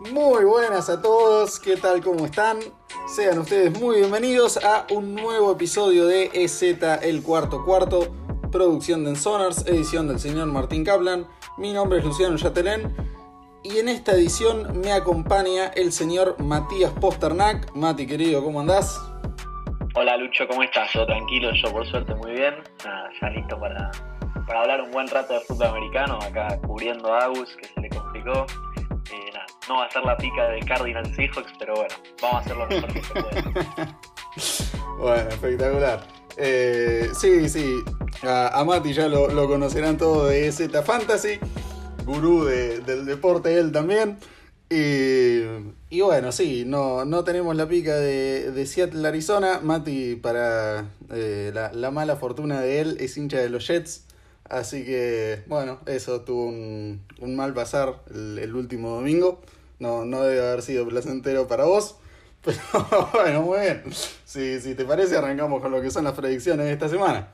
Muy buenas a todos, ¿qué tal? ¿Cómo están? Sean ustedes muy bienvenidos a un nuevo episodio de EZ El Cuarto Cuarto, producción de Ensonars, edición del señor Martín Kaplan. Mi nombre es Luciano Yatelén y en esta edición me acompaña el señor Matías Posternak. Mati, querido, ¿cómo andás? Hola Lucho, ¿cómo estás? Yo tranquilo, yo por suerte muy bien. ya listo para, para hablar un buen rato de fútbol americano, acá cubriendo a Agus, que se le complicó. No va a ser la pica de Cardinals Seahawks, pero bueno, vamos a hacer lo mejor que bueno, espectacular. Eh, sí, sí, a, Mati ya lo, conocerán todos de Z Fantasy, gurú del deporte él también. Y, bueno, sí, no, no tenemos la pica de, de Seattle, Arizona. Mati, para eh, la, mala fortuna de él, es hincha de los Jets. Así que, bueno, eso tuvo un, mal pasar el, último domingo. No, no debe haber sido placentero para vos. Pero bueno, muy bien. Si, si te parece, arrancamos con lo que son las predicciones de esta semana.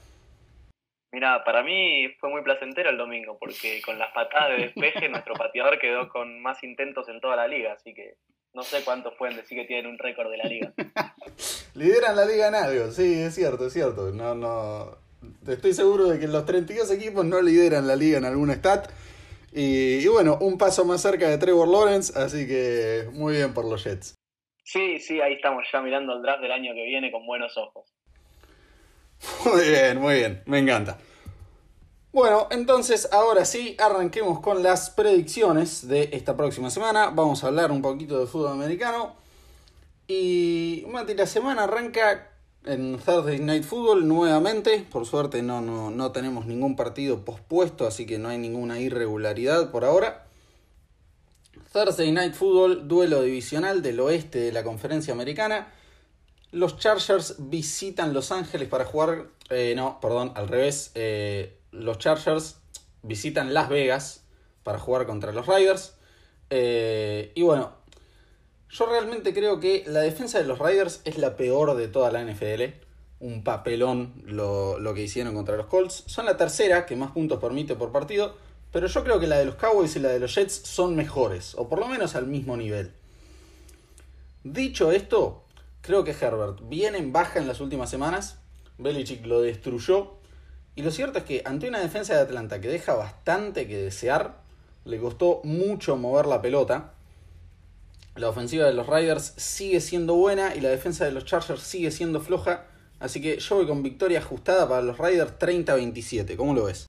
Mira, para mí fue muy placentero el domingo, porque con las patadas de despeje nuestro pateador quedó con más intentos en toda la liga, así que no sé cuántos pueden decir que tienen un récord de la liga. Lideran la liga en algo, sí, es cierto, es cierto. No, no, Estoy seguro de que los 32 equipos no lideran la liga en algún stat. Y, bueno, un paso más cerca de Trevor Lawrence, así que muy bien por los Jets. Sí, sí, ahí estamos ya mirando el draft del año que viene con buenos ojos. Muy bien, muy bien, me encanta. Bueno, entonces ahora sí, arranquemos con las predicciones de esta próxima semana. Vamos a hablar un poquito de fútbol americano. Y Mati, la semana arranca en Thursday Night Football nuevamente. Por suerte no, no, no tenemos ningún partido pospuesto, así que no hay ninguna irregularidad por ahora. Thursday Night Football, duelo divisional del oeste de la conferencia americana. Los Chargers visitan Los Ángeles para jugar. Eh, no, perdón, al revés. Eh, los Chargers visitan Las Vegas para jugar contra los Riders. Eh, y bueno, yo realmente creo que la defensa de los Riders es la peor de toda la NFL. Un papelón lo, que hicieron contra los Colts. Son la tercera que más puntos permite por partido. Pero yo creo que la de los Cowboys y la de los Jets son mejores. O por lo menos al mismo nivel. Dicho esto, creo que Herbert viene en baja en las últimas semanas. Belichick lo destruyó. Y lo cierto es que ante una defensa de Atlanta que deja bastante que desear, le costó mucho mover la pelota. La ofensiva de los Riders sigue siendo buena y la defensa de los Chargers sigue siendo floja. Así que yo voy con victoria ajustada para los Riders 30-27. ¿Cómo lo ves?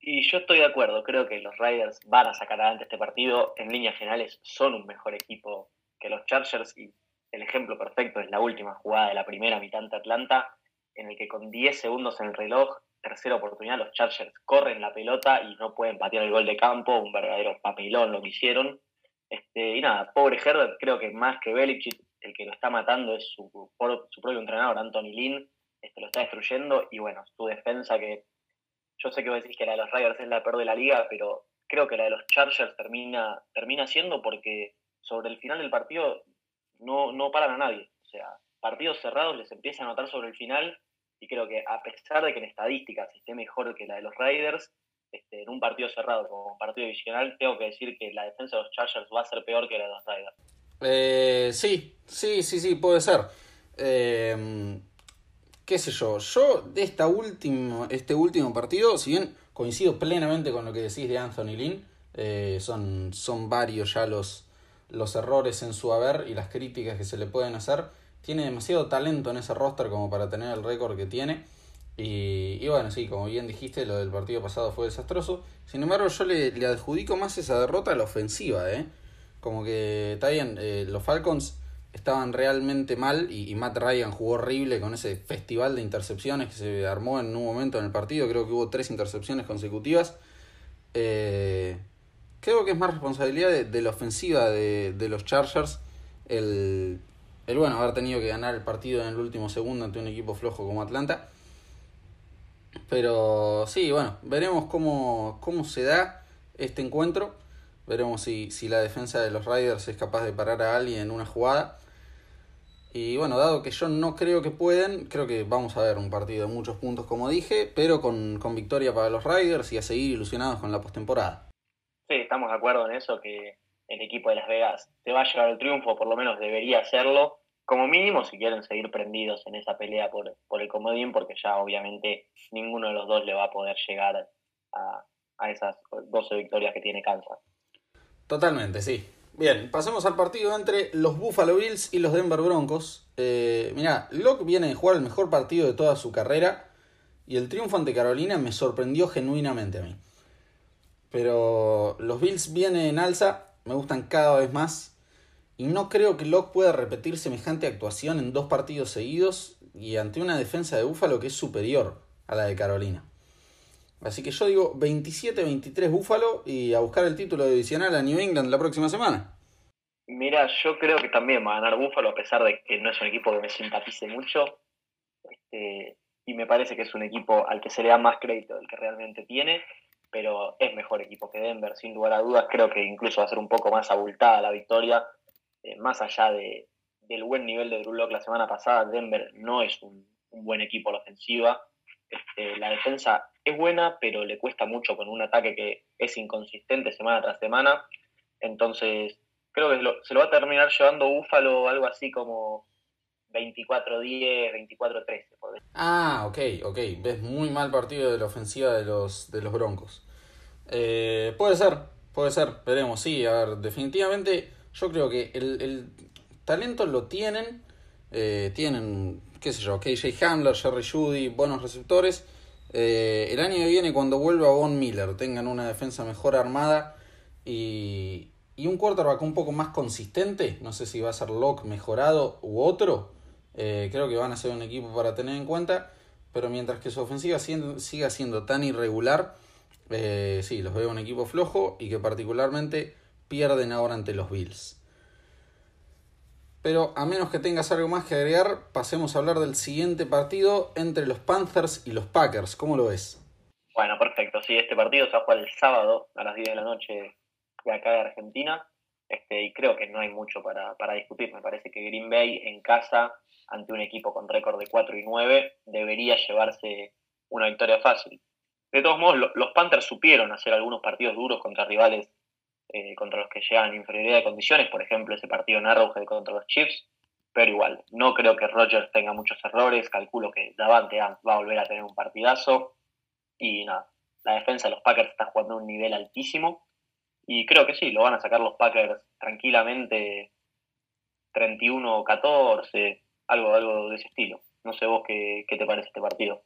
Y yo estoy de acuerdo. Creo que los Riders van a sacar adelante este partido. En líneas generales son un mejor equipo que los Chargers. Y el ejemplo perfecto es la última jugada de la primera mitad ante Atlanta, en el que con 10 segundos en el reloj, tercera oportunidad, los Chargers corren la pelota y no pueden patear el gol de campo. Un verdadero papelón lo que hicieron este, y nada, pobre Herbert, creo que más que Belichick, el que lo está matando es su, propio entrenador, Anthony Lynn, este, lo está destruyendo. Y bueno, su defensa, que yo sé que vos decís que la de los Riders es la peor de la liga, pero creo que la de los Chargers termina, termina siendo porque sobre el final del partido no, no paran a nadie. O sea, partidos cerrados les empieza a notar sobre el final. Y creo que a pesar de que en estadísticas esté mejor que la de los Raiders, este, en un partido cerrado como partido divisional, tengo que decir que la defensa de los Chargers va a ser peor que la de los Raiders. Eh, sí, sí, sí, sí, puede ser. Eh, qué sé yo, yo de esta última, este último partido, si bien coincido plenamente con lo que decís de Anthony Lynn, eh, son, son varios ya los, los errores en su haber y las críticas que se le pueden hacer. Tiene demasiado talento en ese roster como para tener el récord que tiene. Y, bueno, sí, como bien dijiste, lo del partido pasado fue desastroso. Sin embargo, yo le, adjudico más esa derrota a la ofensiva, ¿eh? Como que, está bien, eh, los Falcons estaban realmente mal y, Matt Ryan jugó horrible con ese festival de intercepciones que se armó en un momento en el partido. Creo que hubo tres intercepciones consecutivas. Eh, creo que es más responsabilidad de, la ofensiva de, de, los Chargers el, el, bueno, haber tenido que ganar el partido en el último segundo ante un equipo flojo como Atlanta. Pero sí, bueno, veremos cómo, cómo se da este encuentro. Veremos si, si la defensa de los Riders es capaz de parar a alguien en una jugada. Y bueno, dado que yo no creo que pueden, creo que vamos a ver un partido de muchos puntos, como dije, pero con, con victoria para los Riders y a seguir ilusionados con la postemporada. Sí, estamos de acuerdo en eso, que el equipo de Las Vegas se va a llevar el triunfo, por lo menos debería hacerlo, como mínimo si quieren seguir prendidos en esa pelea por, el comodín, porque ya obviamente ninguno de los dos le va a poder llegar a, a esas 12 victorias que tiene Kansas. Totalmente, sí. Bien, pasemos al partido entre los Buffalo Bills y los Denver Broncos. Eh, mirá, Locke viene de jugar el mejor partido de toda su carrera y el triunfo ante Carolina me sorprendió genuinamente a mí. Pero los Bills vienen en alza, me gustan cada vez más y no creo que Locke pueda repetir semejante actuación en dos partidos seguidos y ante una defensa de Buffalo que es superior a la de Carolina. Así que yo digo 27-23 Búfalo y a buscar el título divisional a New England la próxima semana. Mira, yo creo que también va a ganar Búfalo a pesar de que no es un equipo que me simpatice mucho. Este, y me parece que es un equipo al que se le da más crédito del que realmente tiene, pero es mejor equipo que Denver, sin lugar a dudas. Creo que incluso va a ser un poco más abultada la victoria, eh, más allá de, del buen nivel de Drew Locke la semana pasada. Denver no es un, un buen equipo a la ofensiva este, la defensa es buena, pero le cuesta mucho con un ataque que es inconsistente semana tras semana. Entonces, creo que se lo va a terminar llevando Búfalo algo así como 24-10, 24-13. Ah, ok, ok. Ves muy mal partido de la ofensiva de los, de los Broncos. Eh, puede ser, puede ser, veremos. Sí, a ver, definitivamente yo creo que el, talento lo tienen. Eh, tienen qué sé yo, KJ Hamler, Jerry Judy, buenos receptores. Eh, el año que viene, cuando vuelva Von Miller, tengan una defensa mejor armada y, y un quarterback un poco más consistente, no sé si va a ser Locke mejorado u otro, eh, creo que van a ser un equipo para tener en cuenta, pero mientras que su ofensiva siga siendo tan irregular, sí, los veo un equipo flojo y que particularmente pierden ahora ante los Bills. Pero a menos que tengas algo más que agregar, pasemos a hablar del siguiente partido entre los Panthers y los Packers. ¿Cómo lo ves? Bueno, perfecto. Sí, este partido se va a jugar el sábado a las 10 de la noche de acá de Argentina. Este, y creo que no hay mucho para, discutir. Me parece que Green Bay en casa, ante un equipo con récord de 4 y 9, debería llevarse una victoria fácil. De todos modos, los Panthers supieron hacer algunos partidos duros contra rivales eh, contra los que llegan en inferioridad de condiciones, por ejemplo, ese partido en Arrowhead contra los Chiefs, pero igual, no creo que Rogers tenga muchos errores, calculo que Davante va a volver a tener un partidazo, y nada, la defensa de los Packers está jugando a un nivel altísimo, y creo que sí, lo van a sacar los Packers tranquilamente 31-14, algo, algo de ese estilo. No sé vos qué, qué te parece este partido.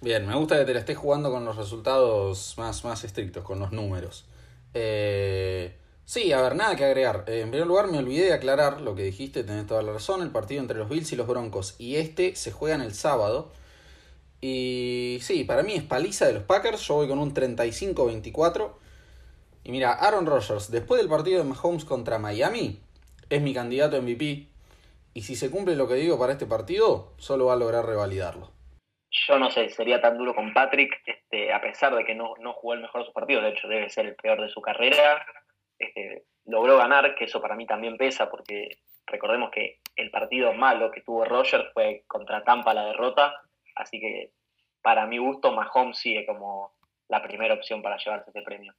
Bien, me gusta que te la estés jugando con los resultados más, más estrictos, con los números. Eh, sí, a ver, nada que agregar. Eh, en primer lugar, me olvidé de aclarar lo que dijiste, tenés toda la razón. El partido entre los Bills y los Broncos y este se juega en el sábado. Y sí, para mí es paliza de los Packers. Yo voy con un 35-24. Y mira, Aaron Rodgers, después del partido de Mahomes contra Miami, es mi candidato a MVP. Y si se cumple lo que digo para este partido, solo va a lograr revalidarlo yo no sé, sería tan duro con Patrick, este, a pesar de que no, no jugó el mejor de sus partidos, de hecho debe ser el peor de su carrera, este, logró ganar, que eso para mí también pesa, porque recordemos que el partido malo que tuvo Rogers fue contra Tampa la derrota, así que para mi gusto Mahomes sigue como la primera opción para llevarse este premio.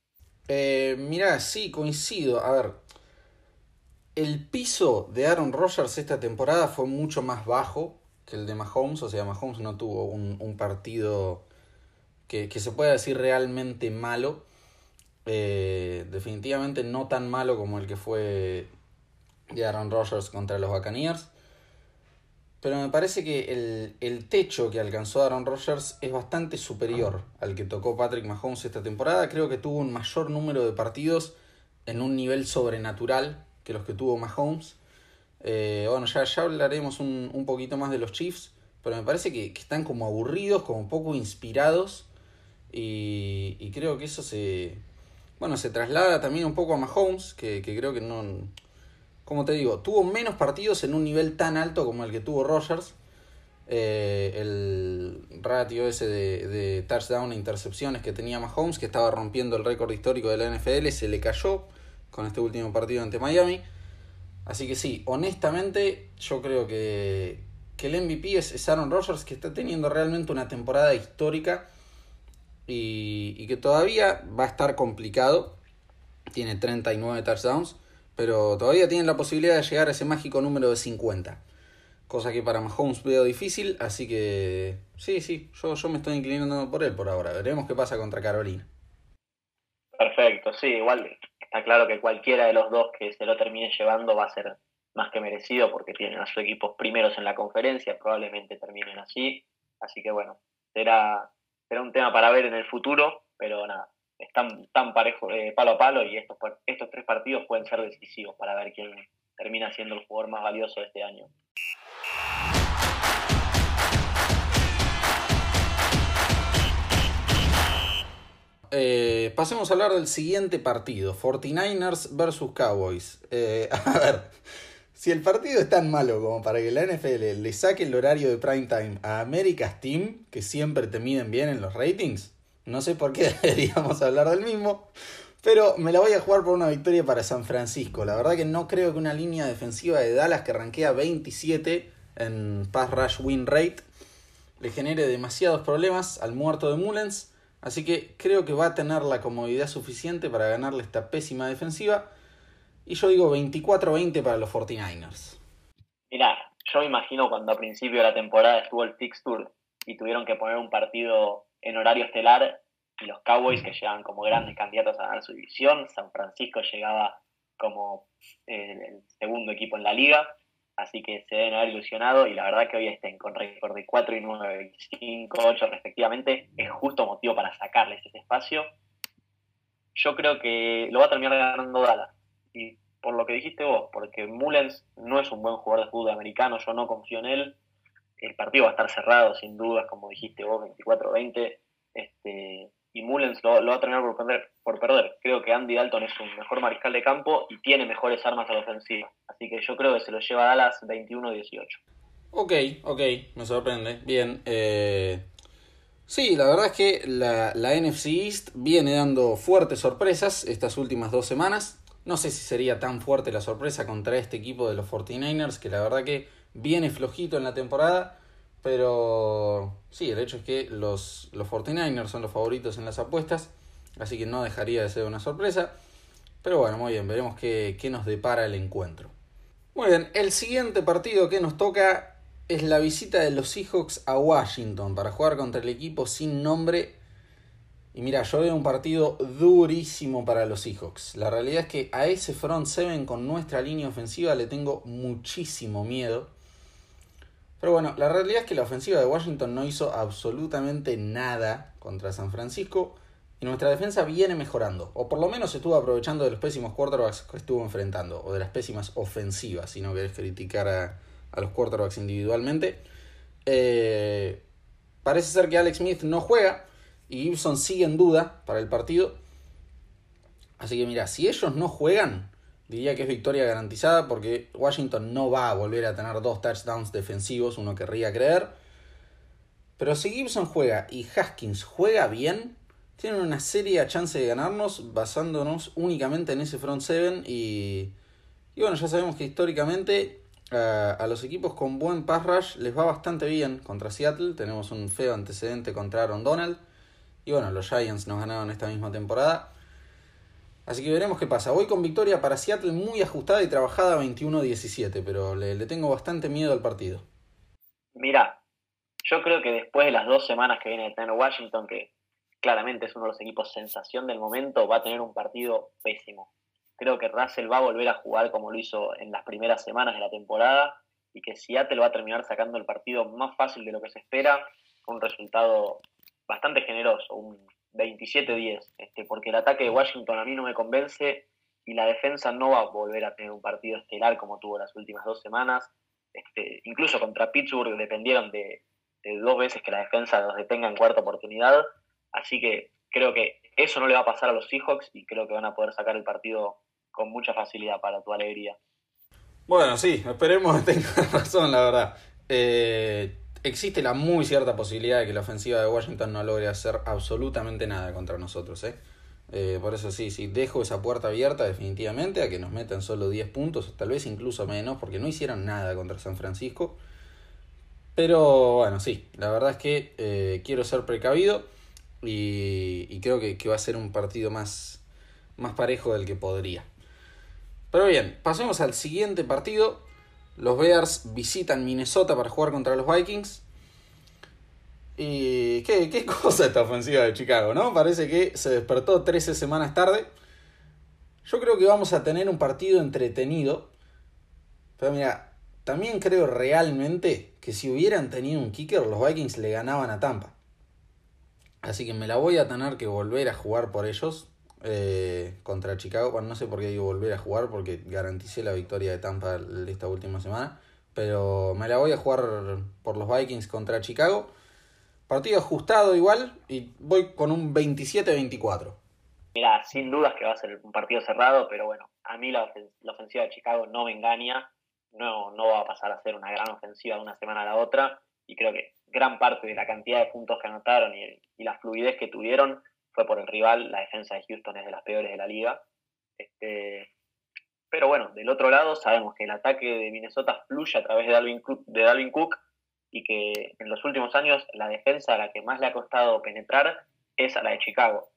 Eh, mira, sí, coincido. A ver, el piso de Aaron Rodgers esta temporada fue mucho más bajo que el de Mahomes. O sea, Mahomes no tuvo un, partido que, se pueda decir realmente malo. Eh, definitivamente no tan malo como el que fue de Aaron Rodgers contra los Buccaneers. Pero me parece que el, el, techo que alcanzó Aaron Rodgers es bastante superior al que tocó Patrick Mahomes esta temporada. Creo que tuvo un mayor número de partidos en un nivel sobrenatural que los que tuvo Mahomes. Eh, bueno, ya, ya hablaremos un, un, poquito más de los Chiefs, pero me parece que, están como aburridos, como poco inspirados, y, y, creo que eso se, bueno, se traslada también un poco a Mahomes, que, que creo que no, como te digo, tuvo menos partidos en un nivel tan alto como el que tuvo Rogers. Eh, el ratio ese de, de, touchdown e intercepciones que tenía Mahomes, que estaba rompiendo el récord histórico de la NFL, se le cayó con este último partido ante Miami. Así que sí, honestamente, yo creo que, que el MVP es, Aaron Rodgers, que está teniendo realmente una temporada histórica y, y, que todavía va a estar complicado. tiene 39 touchdowns, pero todavía tienen la posibilidad de llegar a ese mágico número de 50. Cosa que para Mahomes veo difícil, así que sí, sí, yo, yo me estoy inclinando por él por ahora. Veremos qué pasa contra Carolina. Perfecto, sí, igual está claro que cualquiera de los dos que se lo termine llevando va a ser más que merecido porque tienen a sus equipos primeros en la conferencia, probablemente terminen así. Así que bueno, será, será un tema para ver en el futuro, pero nada, están tan parejo, eh, palo a palo y estos, estos tres partidos pueden ser decisivos para ver quién termina siendo el jugador más valioso de este año. Eh, pasemos a hablar del siguiente partido, 49ers versus Cowboys. Eh, a ver, si el partido es tan malo como para que la NFL le saque el horario de prime time a America's Team, que siempre te miden bien en los ratings, no sé por qué deberíamos hablar del mismo, pero me la voy a jugar por una victoria para San Francisco. La verdad que no creo que una línea defensiva de Dallas que ranquea 27 en pass rush win rate le genere demasiados problemas al muerto de Mullens. Así que creo que va a tener la comodidad suficiente para ganarle esta pésima defensiva. Y yo digo 24-20 para los 49ers. Mirá, yo me imagino cuando a principio de la temporada estuvo el fixture y tuvieron que poner un partido en horario estelar y los Cowboys que llegaban como grandes candidatos a ganar su división, San Francisco llegaba como eh, el segundo equipo en la liga, así que se deben haber ilusionado y la verdad que hoy estén con récord de 4 y 9, 5, 8 respectivamente, es justo motivo para sacarles ese espacio. Yo creo que lo va a terminar ganando Dallas. Y por lo que dijiste vos, porque Mullens no es un buen jugador de fútbol americano, yo no confío en él. El partido va a estar cerrado, sin dudas, como dijiste vos, 24-20. Este, y Mullens lo, va a terminar por perder, por perder. Creo que Andy Dalton es un mejor mariscal de campo y tiene mejores armas a la ofensiva. Así que yo creo que se lo lleva a Dallas 21-18. Ok, ok, me sorprende. Bien. Eh, sí, la verdad es que la, la NFC East viene dando fuertes sorpresas estas últimas dos semanas. No sé si sería tan fuerte la sorpresa contra este equipo de los 49ers, que la verdad que viene flojito en la temporada. Pero sí, el hecho es que los, los 49ers son los favoritos en las apuestas. Así que no dejaría de ser una sorpresa. Pero bueno, muy bien, veremos qué, qué nos depara el encuentro. Muy bien, el siguiente partido que nos toca es la visita de los Seahawks a Washington para jugar contra el equipo sin nombre y mira, yo veo un partido durísimo para los Seahawks. La realidad es que a ese front seven con nuestra línea ofensiva le tengo muchísimo miedo. Pero bueno, la realidad es que la ofensiva de Washington no hizo absolutamente nada contra San Francisco y nuestra defensa viene mejorando. O por lo menos estuvo aprovechando de los pésimos quarterbacks que estuvo enfrentando. O de las pésimas ofensivas, si no querés criticar a, a los quarterbacks individualmente. Eh, parece ser que Alex Smith no juega y Gibson sigue en duda para el partido. Así que mira, si ellos no juegan, diría que es victoria garantizada porque Washington no va a volver a tener dos touchdowns defensivos, uno querría creer. Pero si Gibson juega y Haskins juega bien, tienen una seria chance de ganarnos basándonos únicamente en ese front seven y, y bueno, ya sabemos que históricamente a, a los equipos con buen pass rush les va bastante bien contra Seattle. Tenemos un feo antecedente contra Aaron Donald. Y bueno, los Giants nos ganaron esta misma temporada. Así que veremos qué pasa. Voy con victoria para Seattle muy ajustada y trabajada 21-17, pero le, le, tengo bastante miedo al partido. Mira, yo creo que después de las dos semanas que viene de tener Washington, que claramente es uno de los equipos sensación del momento, va a tener un partido pésimo. Creo que Russell va a volver a jugar como lo hizo en las primeras semanas de la temporada y que Seattle va a terminar sacando el partido más fácil de lo que se espera, un resultado bastante generoso, un 27-10, este, porque el ataque de Washington a mí no me convence y la defensa no va a volver a tener un partido estelar como tuvo las últimas dos semanas. Este, incluso contra Pittsburgh dependieron de, dos veces que la defensa los detenga en cuarta oportunidad. Así que creo que eso no le va a pasar a los Seahawks y creo que van a poder sacar el partido con mucha facilidad para tu alegría. Bueno, sí, esperemos que tengas razón, la verdad. Eh, existe la muy cierta posibilidad de que la ofensiva de Washington no logre hacer absolutamente nada contra nosotros. ¿eh? Eh, por eso sí, sí, dejo esa puerta abierta definitivamente a que nos metan solo 10 puntos, tal vez incluso menos, porque no hicieron nada contra San Francisco. Pero bueno, sí, la verdad es que eh, quiero ser precavido y, y creo que, que, va a ser un partido más, más parejo del que podría. Pero bien, pasemos al siguiente partido. Los Bears visitan Minnesota para jugar contra los Vikings. Y qué, qué cosa esta ofensiva de Chicago, ¿no? Parece que se despertó 13 semanas tarde. Yo creo que vamos a tener un partido entretenido. Pero mira, también creo realmente que si hubieran tenido un kicker, los Vikings le ganaban a Tampa. Así que me la voy a tener que volver a jugar por ellos eh, contra Chicago. No sé por qué digo volver a jugar, porque garanticé la victoria de Tampa esta última semana. Pero me la voy a jugar por los Vikings contra Chicago. Partido ajustado igual y voy con un 27-24. Mira, sin dudas que va a ser un partido cerrado, pero bueno, a mí la, ofensiva de Chicago no me engaña, no, no va a pasar a ser una gran ofensiva de una semana a la otra, y creo que gran parte de la cantidad de puntos que anotaron y, la fluidez que tuvieron fue por el rival, la defensa de Houston es de las peores de la liga. Este, pero bueno, del otro lado sabemos que el ataque de Minnesota fluye a través de Dalvin Cook, de Dalvin Cook y que en los últimos años la defensa a la que más le ha costado penetrar es a la de Chicago.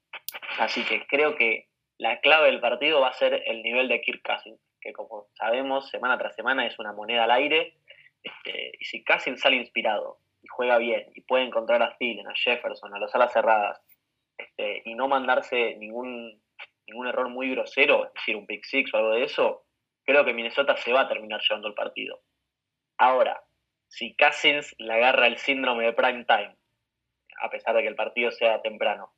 Así que creo que la clave del partido va a ser el nivel de Kirk Cousins, que como sabemos, semana tras semana es una moneda al aire. Este, y si Cousins sale inspirado y juega bien y puede encontrar a Thielen, a Jefferson, a los alas cerradas, este, y no mandarse ningún, ningún error muy grosero, es decir, un pick six o algo de eso, creo que Minnesota se va a terminar llevando el partido. Ahora, si Cousins le agarra el síndrome de prime time, a pesar de que el partido sea temprano,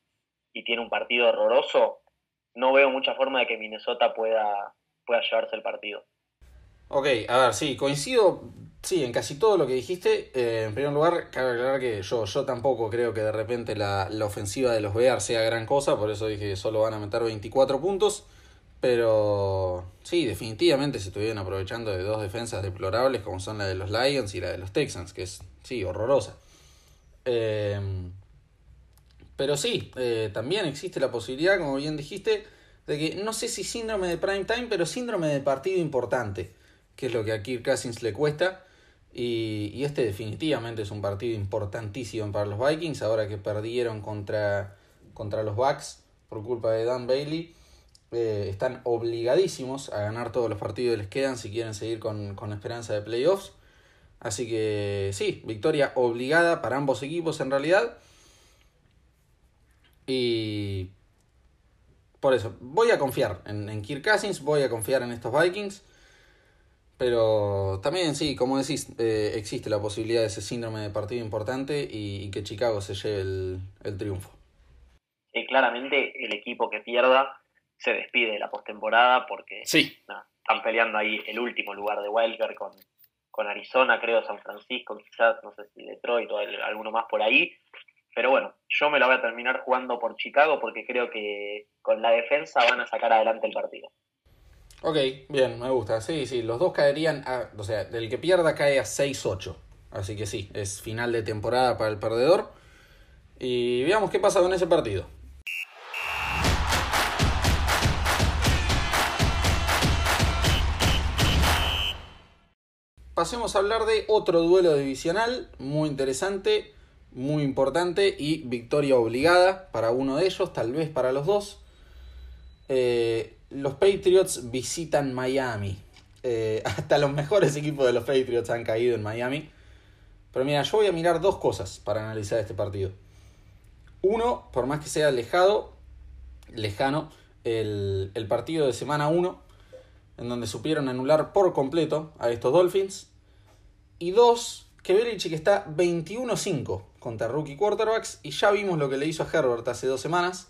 y tiene un partido horroroso, no veo mucha forma de que Minnesota pueda, pueda llevarse el partido. Ok, a ver, sí, coincido sí, en casi todo lo que dijiste. Eh, en primer lugar, cabe aclarar que yo, yo tampoco creo que de repente la, la ofensiva de los Bears sea gran cosa, por eso dije que solo van a meter 24 puntos. Pero sí, definitivamente se estuvieron aprovechando de dos defensas deplorables como son la de los Lions y la de los Texans, que es, sí, horrorosa. Eh, pero sí, eh, también existe la posibilidad, como bien dijiste, de que no sé si síndrome de prime time, pero síndrome de partido importante, que es lo que a Kirk Cousins le cuesta. Y, este definitivamente es un partido importantísimo para los Vikings, ahora que perdieron contra, contra los Bucks por culpa de Dan Bailey. Eh, están obligadísimos a ganar todos los partidos que les quedan si quieren seguir con, con esperanza de playoffs. Así que sí, victoria obligada para ambos equipos en realidad. Y por eso, voy a confiar en, en Kirk Cousins, voy a confiar en estos Vikings. Pero también, sí, como decís, eh, existe la posibilidad de ese síndrome de partido importante y, que Chicago se lleve el, triunfo. Sí, claramente el equipo que pierda se despide de la postemporada porque sí. están peleando ahí el último lugar de Wildcard con, con Arizona, creo, San Francisco, quizás, no sé si Detroit o alguno más por ahí. Pero bueno, yo me lo voy a terminar jugando por Chicago porque creo que con la defensa van a sacar adelante el partido. Ok, bien, me gusta. Sí, sí, los dos caerían, a, o sea, el que pierda cae a 6-8. Así que sí, es final de temporada para el perdedor. Y veamos qué pasa con ese partido. Pasemos a hablar de otro duelo divisional muy interesante muy importante y victoria obligada para uno de ellos, tal vez para los dos. Eh, los Patriots visitan Miami. Eh, hasta los mejores equipos de los Patriots han caído en Miami. Pero mira, yo voy a mirar dos cosas para analizar este partido. Uno, por más que sea alejado, lejano, el, el partido de semana 1, en donde supieron anular por completo a estos Dolphins. Y dos, que Belichick está 21-5 contra rookie quarterbacks y ya vimos lo que le hizo a Herbert hace dos semanas.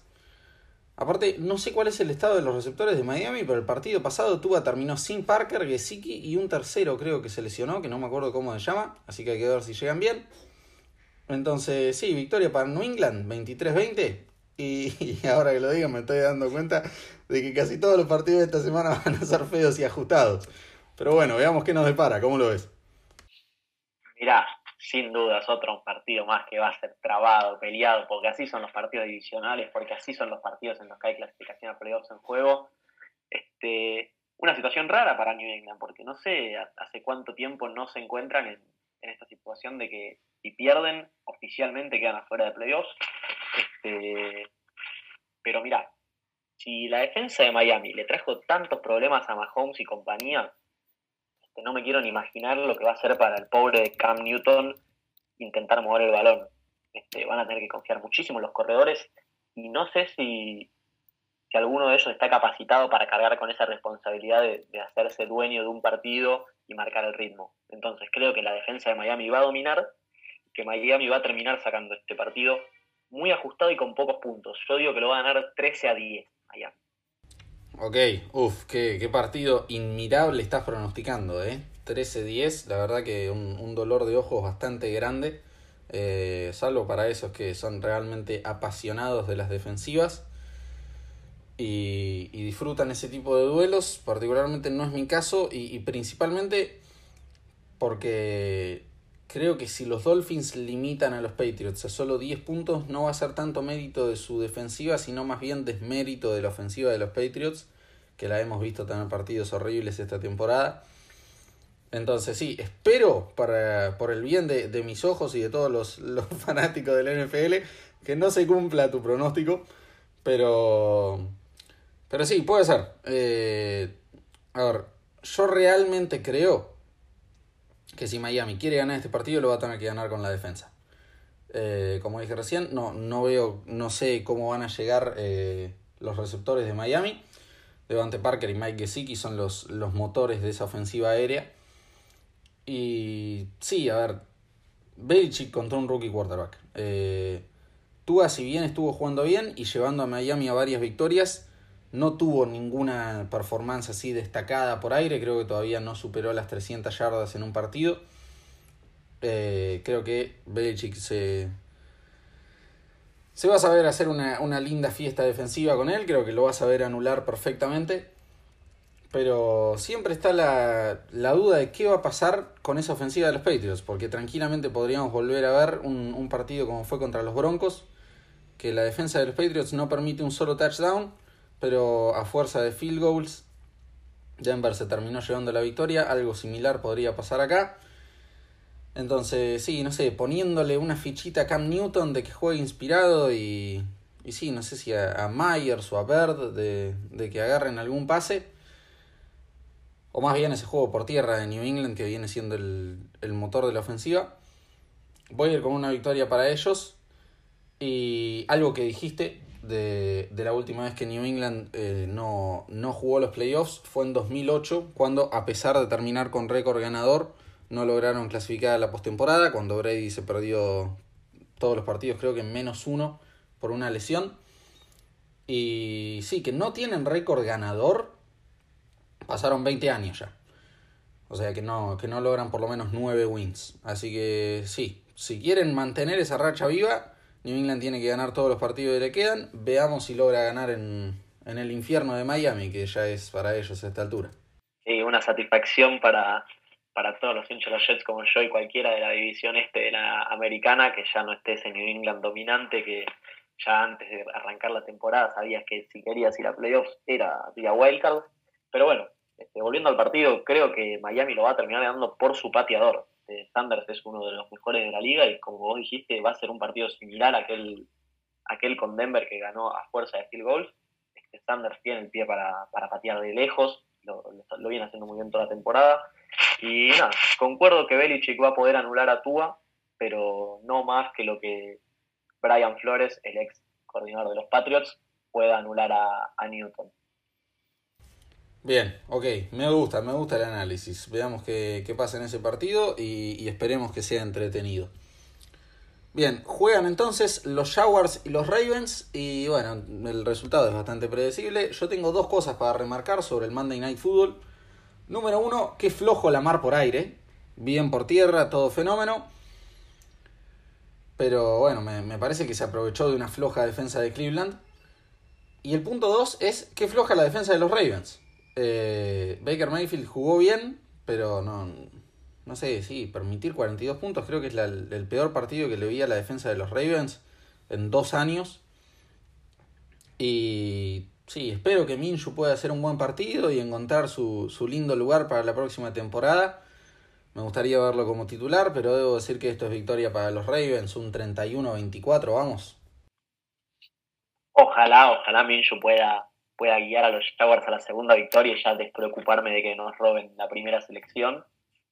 Aparte, no sé cuál es el estado de los receptores de Miami, pero el partido pasado Tuba terminó sin Parker, Gesicki y un tercero creo que se lesionó, que no me acuerdo cómo se llama, así que hay que ver si llegan bien. Entonces, sí, victoria para New England, 23-20. Y, y, ahora que lo digo me estoy dando cuenta de que casi todos los partidos de esta semana van a ser feos y ajustados. Pero bueno, veamos qué nos depara, ¿cómo lo ves? Mirá, sin dudas otro partido más que va a ser trabado, peleado, porque así son los partidos divisionales, porque así son los partidos en los que hay clasificación a playoffs en juego. Este, una situación rara para New England, porque no sé hace cuánto tiempo no se encuentran en, esta situación de que si pierden, oficialmente quedan afuera de playoffs. Este, pero mira, si la defensa de Miami le trajo tantos problemas a Mahomes y compañía, no me quiero ni imaginar lo que va a ser para el pobre Cam Newton intentar mover el balón. Este, van a tener que confiar muchísimo en los corredores y no sé si, si alguno de ellos está capacitado para cargar con esa responsabilidad de, de, hacerse dueño de un partido y marcar el ritmo. Entonces creo que la defensa de Miami va a dominar, que Miami va a terminar sacando este partido muy ajustado y con pocos puntos. Yo digo que lo va a ganar 13 a 10 Miami. Ok, uff, qué, qué, partido inmirable estás pronosticando, ¿eh? 13-10, la verdad que un, un, dolor de ojos bastante grande, eh, salvo para esos que son realmente apasionados de las defensivas y, y, disfrutan ese tipo de duelos, particularmente no es mi caso y, y principalmente porque creo que si los Dolphins limitan a los Patriots a solo 10 puntos, no va a ser tanto mérito de su defensiva, sino más bien desmérito de la ofensiva de los Patriots, que la hemos visto tener partidos horribles esta temporada. Entonces sí, espero para, por el bien de, de mis ojos y de todos los, los, fanáticos del NFL que no se cumpla tu pronóstico, pero, pero sí, puede ser. Eh, a ver, yo realmente creo que si Miami quiere ganar este partido lo va a tener que ganar con la defensa. Eh, como dije recién, no, no veo, no sé cómo van a llegar eh, los receptores de Miami. Devante Parker y Mike Gesicki son los, los motores de esa ofensiva aérea. Y sí, a ver, Belichick contra un rookie quarterback. Eh, Tua, si bien estuvo jugando bien y llevando a Miami a varias victorias, no tuvo ninguna performance así destacada por aire. Creo que todavía no superó las 300 yardas en un partido. Eh, creo que Belichick se, se va a saber hacer una, una, linda fiesta defensiva con él. Creo que lo va a saber anular perfectamente. Pero siempre está la, la duda de qué va a pasar con esa ofensiva de los Patriots. Porque tranquilamente podríamos volver a ver un, un partido como fue contra los Broncos. Que la defensa de los Patriots no permite un solo touchdown pero a fuerza de field goals, Denver se terminó llevando la victoria. Algo similar podría pasar acá. Entonces, sí, no sé, poniéndole una fichita a Cam Newton de que juegue inspirado y, y sí, no sé si a, a Myers o a Bird de, de que agarren algún pase. O más bien ese juego por tierra de New England que viene siendo el, el motor de la ofensiva. Voy a ir con una victoria para ellos. Y algo que dijiste, de, de, la última vez que New England eh, no, no, jugó los playoffs fue en 2008, cuando a pesar de terminar con récord ganador, no lograron clasificar a la postemporada, cuando Brady se perdió todos los partidos, creo que en menos uno, por una lesión. Y sí, que no tienen récord ganador, pasaron 20 años ya. O sea que no, que no logran por lo menos 9 wins. Así que sí, si quieren mantener esa racha viva, New England tiene que ganar todos los partidos que le quedan. Veamos si logra ganar en, en el infierno de Miami, que ya es para ellos a esta altura. Sí, una satisfacción para, todos los hinchas de Jets como yo y cualquiera de la división este de la americana, que ya no esté ese New England dominante, que ya antes de arrancar la temporada sabías que si querías ir a playoffs era vía wildcard. Pero bueno, este, volviendo al partido, creo que Miami lo va a terminar ganando por su pateador. Sanders es uno de los mejores de la liga y como vos dijiste, va a ser un partido similar a aquel, aquel con Denver que ganó a fuerza de field goals. Este Sanders tiene el pie para, para patear de lejos, lo, lo, lo, viene haciendo muy bien toda la temporada. Y nada, concuerdo que Belichick va a poder anular a Tua, pero no más que lo que Brian Flores, el ex coordinador de los Patriots, pueda anular a, a Newton. Bien, ok, me gusta, me gusta el análisis. Veamos qué, qué pasa en ese partido y, esperemos que sea entretenido. Bien, juegan entonces los Jaguars y los Ravens y bueno, el resultado es bastante predecible. Yo tengo dos cosas para remarcar sobre el Monday Night Football. Número uno, que flojo la mar por aire. Bien por tierra, todo fenómeno. Pero bueno, me, me parece que se aprovechó de una floja defensa de Cleveland. Y el punto dos es que floja la defensa de los Ravens. Eh, Baker Mayfield jugó bien, pero no, no sé, sí, permitir 42 puntos creo que es el peor partido que le vi a la defensa de los Ravens en dos años. Y sí, espero que Minshew pueda hacer un buen partido y encontrar su, su lindo lugar para la próxima temporada. Me gustaría verlo como titular, pero debo decir que esto es victoria para los Ravens, un 31-24, vamos. Ojalá, ojalá Minshew pueda pueda guiar a los Jaguars a la segunda victoria y ya despreocuparme de que nos roben la primera selección.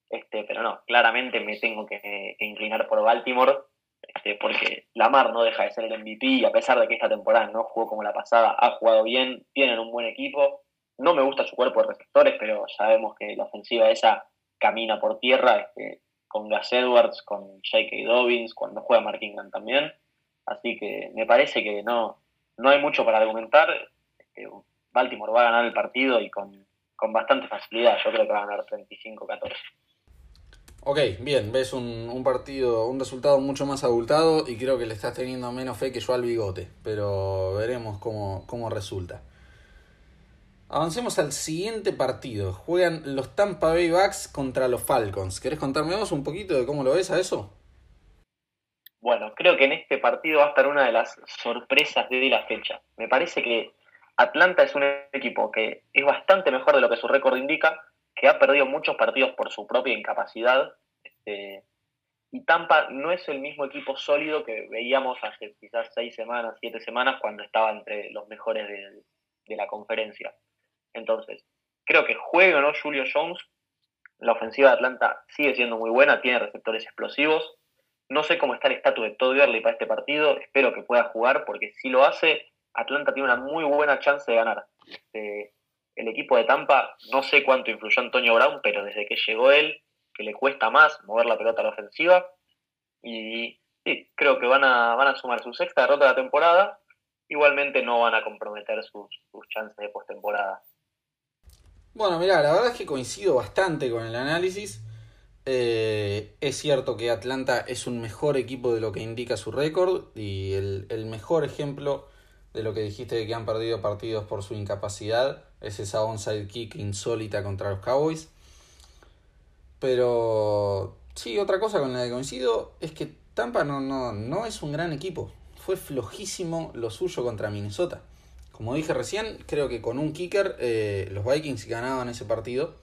Este, pero no, claramente me tengo que, inclinar por Baltimore, este, porque Lamar no deja de ser el MVP y a pesar de que esta temporada no jugó como la pasada, ha jugado bien, tienen un buen equipo. No me gusta su cuerpo de receptores, pero sabemos que la ofensiva esa camina por tierra, este, con Gas Edwards, con J.K. Dobbins, cuando juega Mark Ingram también. Así que me parece que no, no hay mucho para argumentar. Baltimore va a ganar el partido y con, bastante facilidad. Yo creo que va a ganar 35-14. Ok, bien, ves un, partido, un resultado mucho más abultado y creo que le estás teniendo menos fe que yo al bigote, pero veremos cómo, cómo resulta. Avancemos al siguiente partido. Juegan los Tampa Bay Bucks contra los Falcons. ¿Querés contarme vos un poquito de cómo lo ves a eso? Bueno, creo que en este partido va a estar una de las sorpresas de la fecha. Me parece que Atlanta es un equipo que es bastante mejor de lo que su récord indica, que ha perdido muchos partidos por su propia incapacidad. Este, y Tampa no es el mismo equipo sólido que veíamos hace quizás seis semanas, siete semanas, cuando estaba entre los mejores de la conferencia. Entonces, creo que juegue o no Julio Jones, la ofensiva de Atlanta sigue siendo muy buena, tiene receptores explosivos. No sé cómo está el estatus de Todd Gurley para este partido, espero que pueda jugar porque si lo hace, Atlanta tiene una muy buena chance de ganar. Este, el equipo de Tampa, no sé cuánto influyó Antonio Brown, pero desde que llegó él, que le cuesta más mover la pelota a la ofensiva. Y sí, creo que van a, van a sumar su sexta derrota de la temporada. Igualmente no van a comprometer sus, sus chances de postemporada. Bueno, mira, la verdad es que coincido bastante con el análisis. Eh, es cierto que Atlanta es un mejor equipo de lo que indica su récord y el, mejor ejemplo de lo que dijiste de que han perdido partidos por su incapacidad es esa onside kick insólita contra los Cowboys. Pero sí, otra cosa con la que coincido es que Tampa no, no, no es un gran equipo. Fue flojísimo lo suyo contra Minnesota. Como dije recién, creo que con un kicker eh, los Vikings ganaban ese partido.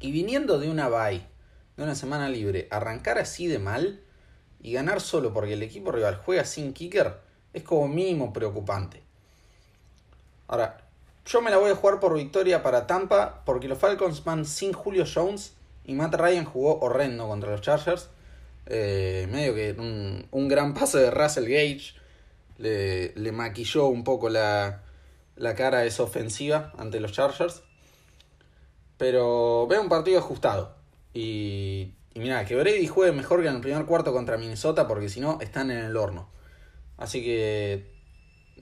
Y viniendo de una bye, de una semana libre, arrancar así de mal y ganar solo porque el equipo rival juega sin kicker es como mínimo preocupante. Ahora, yo me la voy a jugar por victoria para Tampa porque los Falcons van sin Julio Jones y Matt Ryan jugó horrendo contra los Chargers. Eh, medio que un, un gran pase de Russell Gage le, le maquilló un poco la, la cara a esa ofensiva ante los Chargers. Pero veo un partido ajustado. Y, y mira, que Brady juegue mejor que en el primer cuarto contra Minnesota, porque si no, están en el horno. Así que,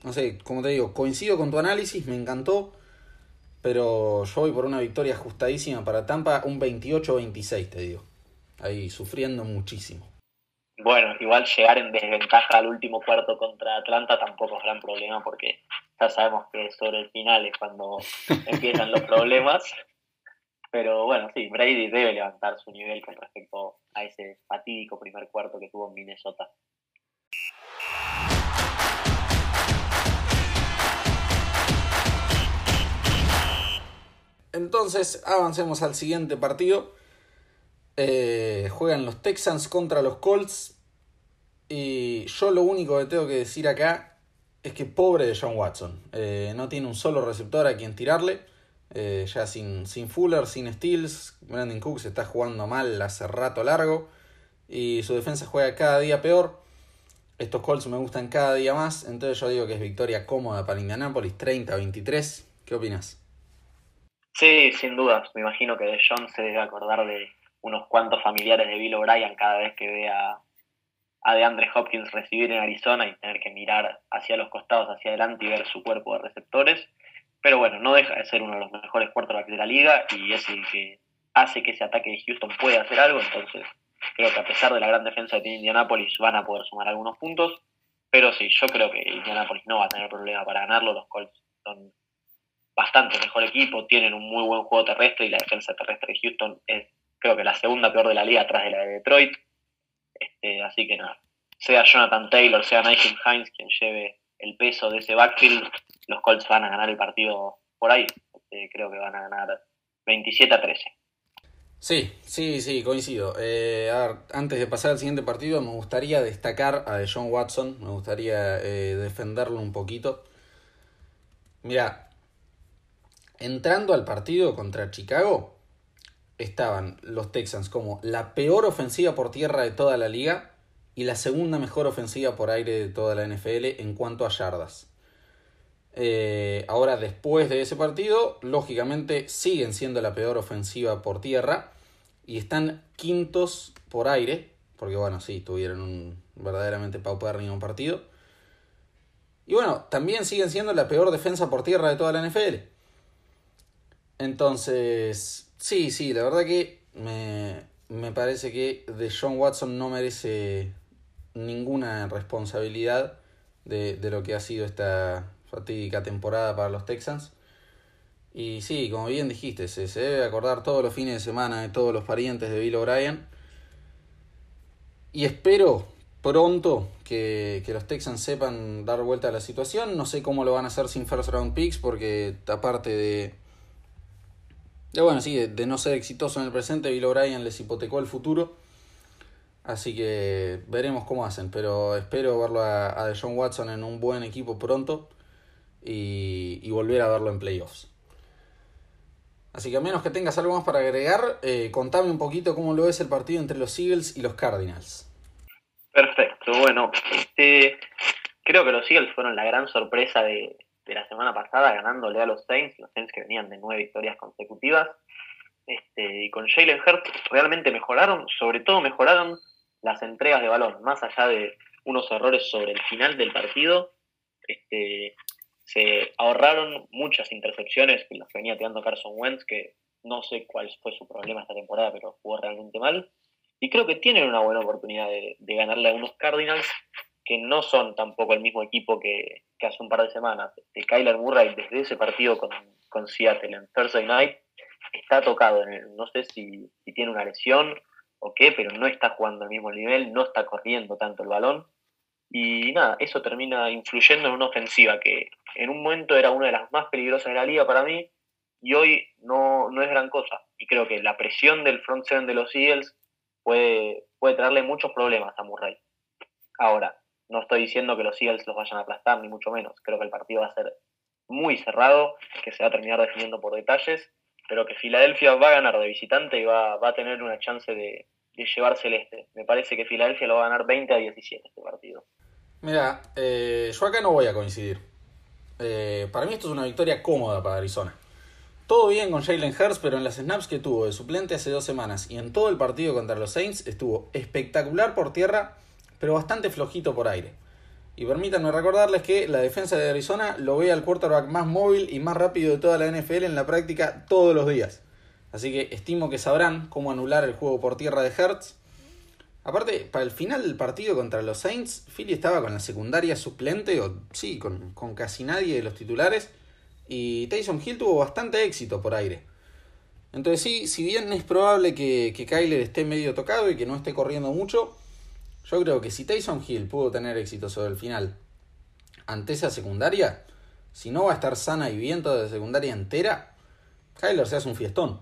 no sé, como te digo, coincido con tu análisis, me encantó. Pero yo voy por una victoria ajustadísima para Tampa, un 28-26, te digo. Ahí sufriendo muchísimo. Bueno, igual llegar en desventaja al último cuarto contra Atlanta tampoco es gran problema porque ya sabemos que sobre el final es cuando empiezan los problemas. Pero bueno, sí, Brady debe levantar su nivel con respecto a ese fatídico primer cuarto que tuvo en Minnesota. Entonces, avancemos al siguiente partido. Eh, juegan los Texans contra los Colts. Y yo lo único que tengo que decir acá es que pobre de John Watson. Eh, no tiene un solo receptor a quien tirarle. Eh, ya sin, sin Fuller, sin Steels. Brandon Cooks está jugando mal hace rato largo. Y su defensa juega cada día peor. Estos Colts me gustan cada día más. Entonces yo digo que es victoria cómoda para Indianapolis 30-23. ¿Qué opinas? Sí, sin dudas. Me imagino que John se debe acordar de unos cuantos familiares de Bill O'Brien cada vez que vea a DeAndre Hopkins recibir en Arizona y tener que mirar hacia los costados, hacia adelante y ver su cuerpo de receptores. Pero bueno, no deja de ser uno de los mejores quarterbacks de la liga y es el que hace que ese ataque de Houston pueda hacer algo. Entonces, creo que a pesar de la gran defensa que tiene Indianapolis, van a poder sumar algunos puntos. Pero sí, yo creo que Indianapolis no va a tener problema para ganarlo. Los Colts son bastante mejor equipo, tienen un muy buen juego terrestre y la defensa terrestre de Houston es creo que la segunda peor de la liga atrás de la de Detroit. Este, así que nada, sea Jonathan Taylor, sea Nigel Hines quien lleve el peso de ese backfield, los Colts van a ganar el partido por ahí. Este, creo que van a ganar 27 a 13. Sí, sí, sí, coincido. Eh, a ver, antes de pasar al siguiente partido, me gustaría destacar a John Watson, me gustaría eh, defenderlo un poquito. Mira, entrando al partido contra Chicago, estaban los Texans como la peor ofensiva por tierra de toda la liga y la segunda mejor ofensiva por aire de toda la NFL en cuanto a yardas. Eh, ahora, después de ese partido, lógicamente siguen siendo la peor ofensiva por tierra y están quintos por aire, porque bueno, sí, tuvieron un verdaderamente paupérrimo partido. Y bueno, también siguen siendo la peor defensa por tierra de toda la NFL. Entonces, sí, sí, la verdad que me, me parece que de John Watson no merece ninguna responsabilidad de, de lo que ha sido esta fatídica temporada para los Texans. Y sí, como bien dijiste, se, se debe acordar todos los fines de semana de todos los parientes de Bill O'Brien. Y espero pronto que, que, los Texans sepan dar vuelta a la situación. No sé cómo lo van a hacer sin first round picks, porque aparte de. De bueno, sí, de, no ser exitoso en el presente, Bill O'Brien les hipotecó el futuro. Así que veremos cómo hacen. Pero espero verlo a, a John Watson en un buen equipo pronto y, y volver a verlo en playoffs. Así que a menos que tengas algo más para agregar, eh, contame un poquito cómo lo ves el partido entre los Eagles y los Cardinals. Perfecto, bueno, este, creo que los Eagles fueron la gran sorpresa de, de, la semana pasada ganándole a los Saints, los Saints que venían de nueve victorias consecutivas. Este, y con Jalen Hurts realmente mejoraron, sobre todo mejoraron las entregas de balón, más allá de unos errores sobre el final del partido. Este, se ahorraron muchas intercepciones que las venía tirando Carson Wentz, que no sé cuál fue su problema esta temporada, pero jugó realmente mal. Y creo que tienen una buena oportunidad de, de ganarle a unos Cardinals que no son tampoco el mismo equipo que, hace un par de semanas. De Kyler Murray, desde ese partido con, con Seattle en Thursday Night, está tocado. No sé si, si tiene una lesión o qué, pero no está jugando al mismo nivel, no está corriendo tanto el balón. Y nada, eso termina influyendo en una ofensiva que en un momento era una de las más peligrosas de la liga para mí y hoy no, no es gran cosa. Y creo que la presión del front seven de los Eagles puede, puede traerle muchos problemas a Murray. Ahora, no estoy diciendo que los Eagles los vayan a aplastar, ni mucho menos. Creo que el partido va a ser muy cerrado, que se va a terminar definiendo por detalles, pero que Filadelfia va a ganar de visitante y va, a tener una chance de, de llevarse el este. Me parece que Filadelfia lo va a ganar 20 a 17 este partido. Mira, eh, yo acá no voy a coincidir. Eh, para mí esto es una victoria cómoda para Arizona. Todo bien con Jalen Hurts, pero en las snaps que tuvo de suplente hace dos semanas y en todo el partido contra los Saints estuvo espectacular por tierra, pero bastante flojito por aire. Y permítanme recordarles que la defensa de Arizona lo ve al quarterback más móvil y más rápido de toda la NFL en la práctica todos los días. Así que estimo que sabrán cómo anular el juego por tierra de Hertz. Aparte, para el final del partido contra los Saints, Philly estaba con la secundaria suplente, o sí, con, con casi nadie de los titulares, y Tyson Hill tuvo bastante éxito por aire. Entonces sí, si bien es probable que, que Kyler esté medio tocado y que no esté corriendo mucho, yo creo que si Tyson Hill pudo tener éxito sobre el final ante esa secundaria, si no va a estar sana y bien toda la secundaria entera, Kyler se hace un fiestón.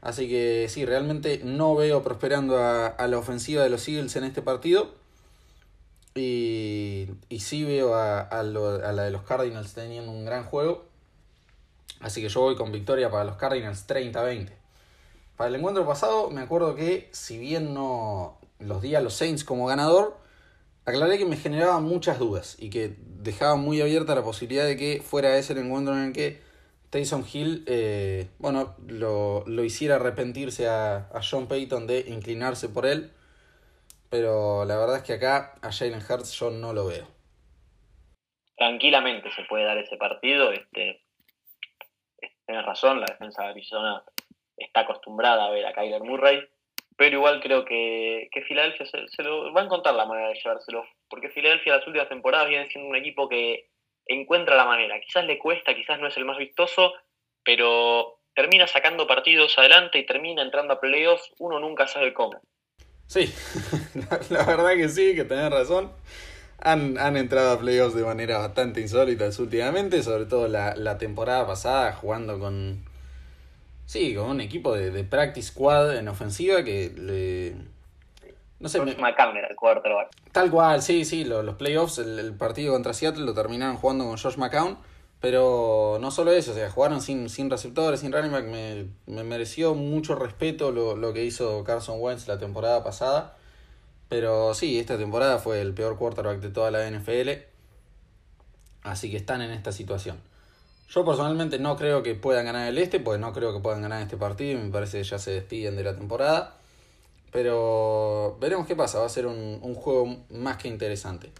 Así que sí, realmente no veo prosperando a, la ofensiva de los Eagles en este partido. Y, sí veo a, a, la de los Cardinals teniendo un gran juego. Así que yo voy con victoria para los Cardinals 30-20. Para el encuentro pasado me acuerdo que si bien no los di a los Saints como ganador, aclaré que me generaba muchas dudas y que dejaba muy abierta la posibilidad de que fuera ese el encuentro en el que Tyson Hill, eh, bueno, lo, lo, hiciera arrepentirse a, a, John Payton de inclinarse por él. Pero la verdad es que acá a Jalen Hurts yo no lo veo. Tranquilamente se puede dar ese partido. Este, tienes razón, la defensa de Arizona está acostumbrada a ver a Kyler Murray. Pero igual creo que, que Filadelfia se, lo va a encontrar la manera de llevárselo. Porque Filadelfia las últimas temporadas viene siendo un equipo que encuentra la manera. Quizás le cuesta, quizás no es el más vistoso, pero termina sacando partidos adelante y termina entrando a playoffs, uno nunca sabe cómo. Sí, la, la verdad que sí, que tenés razón. Han, han, entrado a playoffs de manera bastante insólitas últimamente, sobre todo la, la, temporada pasada jugando con... Sí, con un equipo de, de practice squad en ofensiva que le, no sé, Josh me... McCown era el quarterback. Tal cual, sí, sí, los, los playoffs, el, el, partido contra Seattle lo terminaron jugando con Josh McCown, Pero no solo eso, o sea, jugaron sin, sin receptores, sin running back. Me, me mereció mucho respeto lo, lo, que hizo Carson Wentz la temporada pasada. Pero sí, esta temporada fue el peor quarterback de toda la NFL. Así que están en esta situación. Yo personalmente no creo que puedan ganar el este, pues no creo que puedan ganar este partido. Me parece que ya se despiden de la temporada. Pero veremos qué pasa. Va a ser un, un juego más que interesante.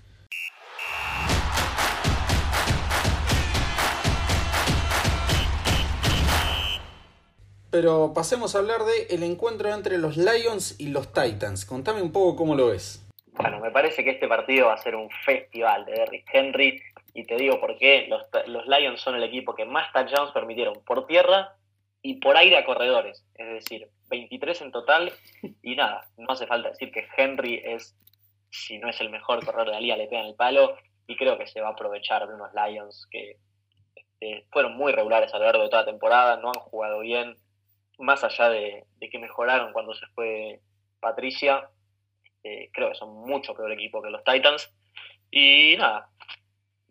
Pero pasemos a hablar de el encuentro entre los Lions y los Titans. Contame un poco cómo lo ves. Bueno, me parece que este partido va a ser un festival de Derrick Henry. Y te digo por qué. Los, los Lions son el equipo que más touchdowns permitieron por tierra y por aire a corredores. Es decir, 23 en total. Y nada, no hace falta decir que Henry es, si no es el mejor corredor de la liga, le pegan el palo. Y creo que se va a aprovechar de unos Lions que este, fueron muy regulares a lo largo de toda la temporada, no han jugado bien más allá de, que mejoraron cuando se fue Patricia, eh, creo que son mucho peor equipo que los Titans. Y nada,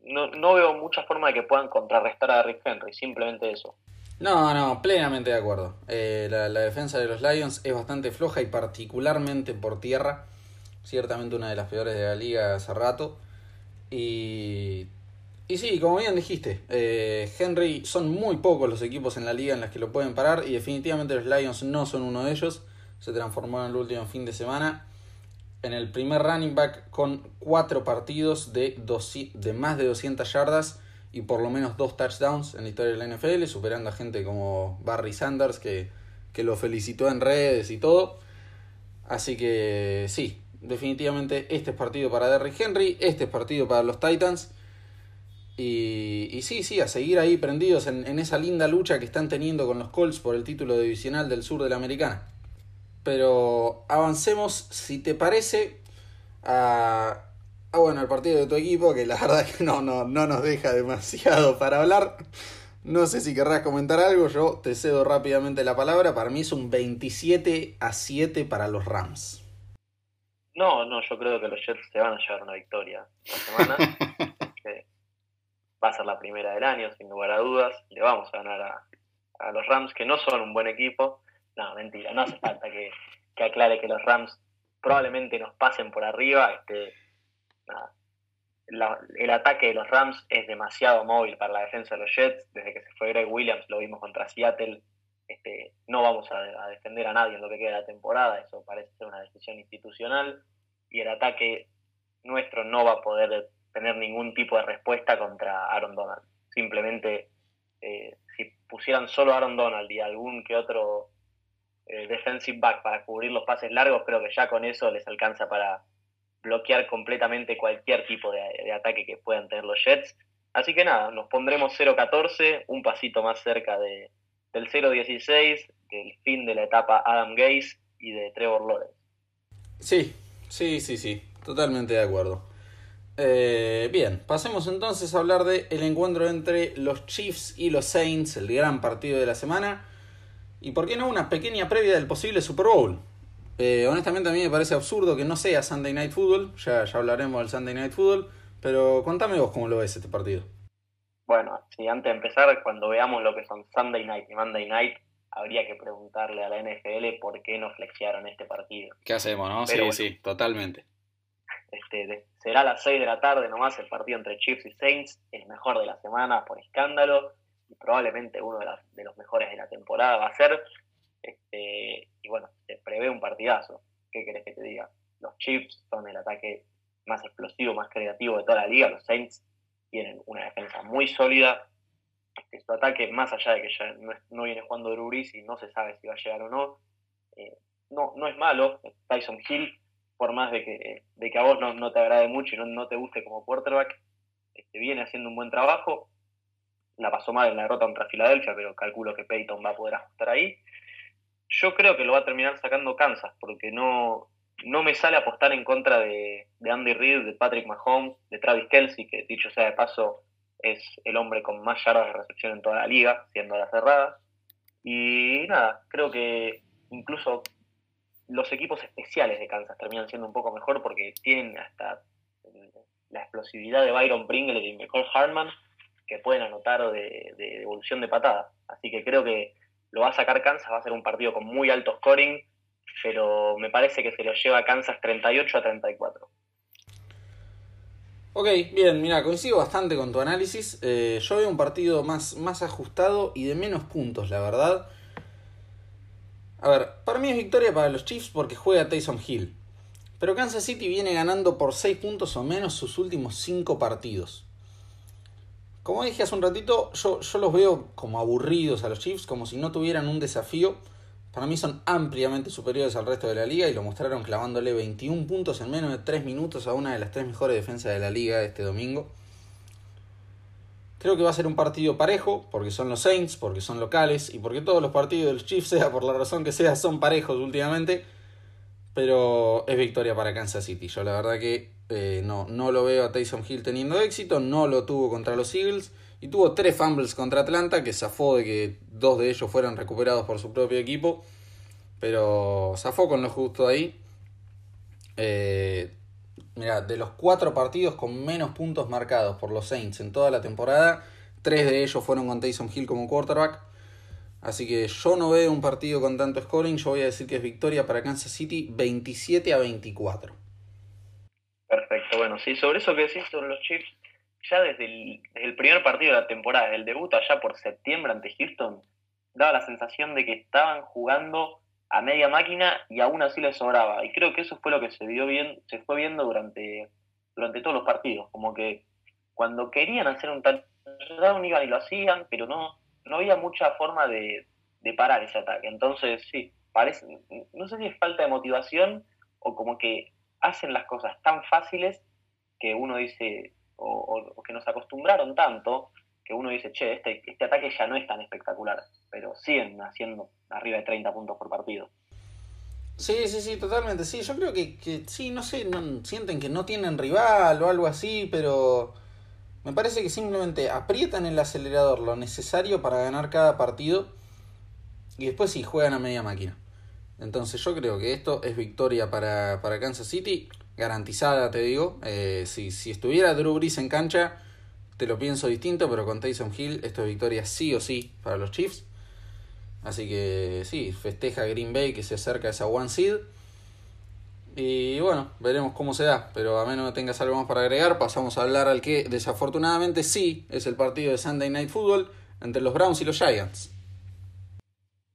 no, no veo mucha forma de que puedan contrarrestar a Rick Henry, simplemente eso. No, no, plenamente de acuerdo. Eh, la, la, defensa de los Lions es bastante floja y particularmente por tierra. Ciertamente una de las peores de la liga hace rato. Y y sí, como bien dijiste, eh, Henry son muy pocos los equipos en la liga en los que lo pueden parar y definitivamente los Lions no son uno de ellos. Se transformó en el último fin de semana en el primer running back con cuatro partidos de, de más de 200 yardas y por lo menos dos touchdowns en la historia de la NFL, superando a gente como Barry Sanders que, que lo felicitó en redes y todo. Así que sí, definitivamente este es partido para Derrick Henry, este es partido para los Titans. Y, sí, sí, a seguir ahí prendidos en, en, esa linda lucha que están teniendo con los Colts por el título divisional del sur de la americana. Pero avancemos, si te parece, a, a bueno, al partido de tu equipo, que la verdad es que no, no, no nos deja demasiado para hablar. No sé si querrás comentar algo, yo te cedo rápidamente la palabra. Para mí es un 27 a 7 para los Rams. No, no, yo creo que los Jets se van a llevar una victoria esta semana. va a ser la primera del año, sin lugar a dudas. Le vamos a ganar a, a los Rams, que no son un buen equipo. No, mentira, no hace falta que, aclare que los Rams probablemente nos pasen por arriba. Este, nada. El ataque de los Rams es demasiado móvil para la defensa de los Jets. Desde que se fue Greg Williams, lo vimos contra Seattle. Este, no vamos a, a, defender a nadie en lo que queda de la temporada. Eso parece ser una decisión institucional. Y el ataque nuestro no va a poder tener ningún tipo de respuesta contra Aaron Donald. Simplemente, eh, si pusieran solo Aaron Donald y algún que otro eh, defensive back para cubrir los pases largos, creo que ya con eso les alcanza para bloquear completamente cualquier tipo de, de ataque que puedan tener los Jets. Así que nada, nos pondremos 0-14, un pasito más cerca de, del 0-16, del fin de la etapa Adam Gaze y de Trevor Lawrence. Sí, sí, sí, sí, totalmente de acuerdo. Eh, bien, pasemos entonces a hablar del el encuentro entre los Chiefs y los Saints, el gran partido de la semana. Y por qué no una pequeña previa del posible Super Bowl. Eh, honestamente a mí me parece absurdo que no sea Sunday Night Football, ya, ya hablaremos del Sunday Night Football, pero contame vos cómo lo ves este partido. Bueno, sí, antes de empezar, cuando veamos lo que son Sunday Night y Monday Night, habría que preguntarle a la NFL por qué no flexiaron este partido. ¿Qué hacemos, no? Pero sí, bueno, sí, totalmente. Este, de, será a las 6 de la tarde nomás el partido entre Chiefs y Saints, el mejor de la semana por escándalo y probablemente uno de, los mejores de la temporada va a ser. Este, y bueno, se prevé un partidazo. ¿Qué querés que te diga? Los Chiefs son el ataque más explosivo, más creativo de toda la liga. Los Saints tienen una defensa muy sólida. Este, su ataque, más allá de que ya no, viene jugando Drew y no se sabe si va a llegar o no, eh, no, no es malo. Tyson Hill por más de que, de que a vos no, no te agrade mucho y no, no, te guste como quarterback, este, viene haciendo un buen trabajo. La pasó mal en la derrota contra Filadelfia, pero calculo que Peyton va a poder ajustar ahí. Yo creo que lo va a terminar sacando Kansas, porque no, no me sale apostar en contra de, de Andy Reid, de Patrick Mahomes, de Travis Kelsey, que dicho sea de paso es el hombre con más yardas de recepción en toda la liga, siendo la cerrada. Y nada, creo que incluso los equipos especiales de Kansas terminan siendo un poco mejor porque tienen hasta la explosividad de Byron Pringle y Michael Hartman, que pueden anotar de, de devolución de patada. Así que creo que lo va a sacar Kansas, va a ser un partido con muy alto scoring, pero me parece que se lo lleva Kansas 38 a 34. Ok, bien, mira, coincido bastante con tu análisis. Eh, yo veo un partido más, más ajustado y de menos puntos, la verdad. A ver, para mí es victoria para los Chiefs porque juega Tyson Hill. Pero Kansas City viene ganando por 6 puntos o menos sus últimos 5 partidos. Como dije hace un ratito, yo, yo los veo como aburridos a los Chiefs, como si no tuvieran un desafío. Para mí son ampliamente superiores al resto de la liga y lo mostraron clavándole 21 puntos en menos de 3 minutos a una de las tres mejores defensas de la liga este domingo. Creo que va a ser un partido parejo, porque son los Saints, porque son locales y porque todos los partidos de los Chiefs, sea por la razón que sea, son parejos últimamente. Pero es victoria para Kansas City. Yo la verdad que eh, no, no lo veo a Tyson Hill teniendo éxito, no lo tuvo contra los Eagles y tuvo tres fumbles contra Atlanta que zafó de que dos de ellos fueran recuperados por su propio equipo. Pero zafó con lo justo ahí. Eh, mira, de los cuatro partidos con menos puntos marcados por los Saints en toda la temporada, tres de ellos fueron con Tyson Hill como quarterback. Así que yo no veo un partido con tanto scoring. Yo voy a decir que es victoria para Kansas City 27 a 24. Bueno, sí, sobre eso que decís sobre los Chiefs, ya desde el, primer partido de la temporada, el debut allá por septiembre ante Houston, daba la sensación de que estaban jugando a media máquina y aún así les sobraba. Y creo que eso fue lo que se vio bien, se fue viendo durante, durante todos los partidos. Como que cuando querían hacer un touchdown iban y lo hacían, pero no, no había mucha forma de, de parar ese ataque. Entonces, sí, parece, no sé si es falta de motivación o como que hacen las cosas tan fáciles que uno dice, o, que nos acostumbraron tanto que uno dice, che, este, este ataque ya no es tan espectacular, pero siguen haciendo arriba de 30 puntos por partido. Sí, sí, sí, totalmente. Sí, yo creo que, que sí, no sé, sienten que no tienen rival o algo así, pero me parece que simplemente aprietan el acelerador lo necesario para ganar cada partido y después sí juegan a media máquina. Entonces yo creo que esto es victoria para, para Kansas City garantizada, te digo. Eh, si, si estuviera Drew Brees en cancha, te lo pienso distinto, pero con Tyson Hill esto es victoria sí o sí para los Chiefs. Así que sí, festeja Green Bay que se acerca a esa one seed. Y bueno, veremos cómo se da. Pero a menos que tengas algo más para agregar, pasamos a hablar al que desafortunadamente sí es el partido de Sunday Night Football entre los Browns y los Giants.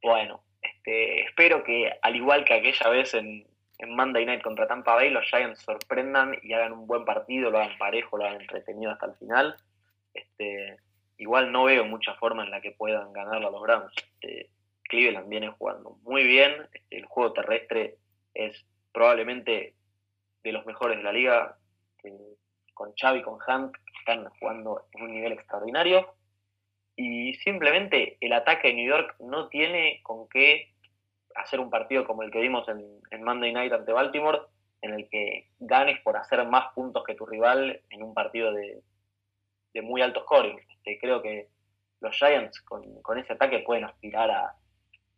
Bueno, este, espero que al igual que aquella vez en, en Monday Night contra Tampa Bay los Giants sorprendan y hagan un buen partido, lo hagan parejo, lo hagan entretenido hasta el final. Este, igual no veo mucha forma en la que puedan ganarlo a los Browns. Este, Cleveland viene jugando muy bien, este, el juego terrestre es probablemente de los mejores de la liga, con Xavi y con Hunt están jugando en un nivel extraordinario y simplemente el ataque de New York no tiene con qué hacer un partido como el que vimos en, Monday Night ante Baltimore, en el que ganes por hacer más puntos que tu rival en un partido de, muy alto scoring. Este, creo que los Giants con, ese ataque pueden aspirar a,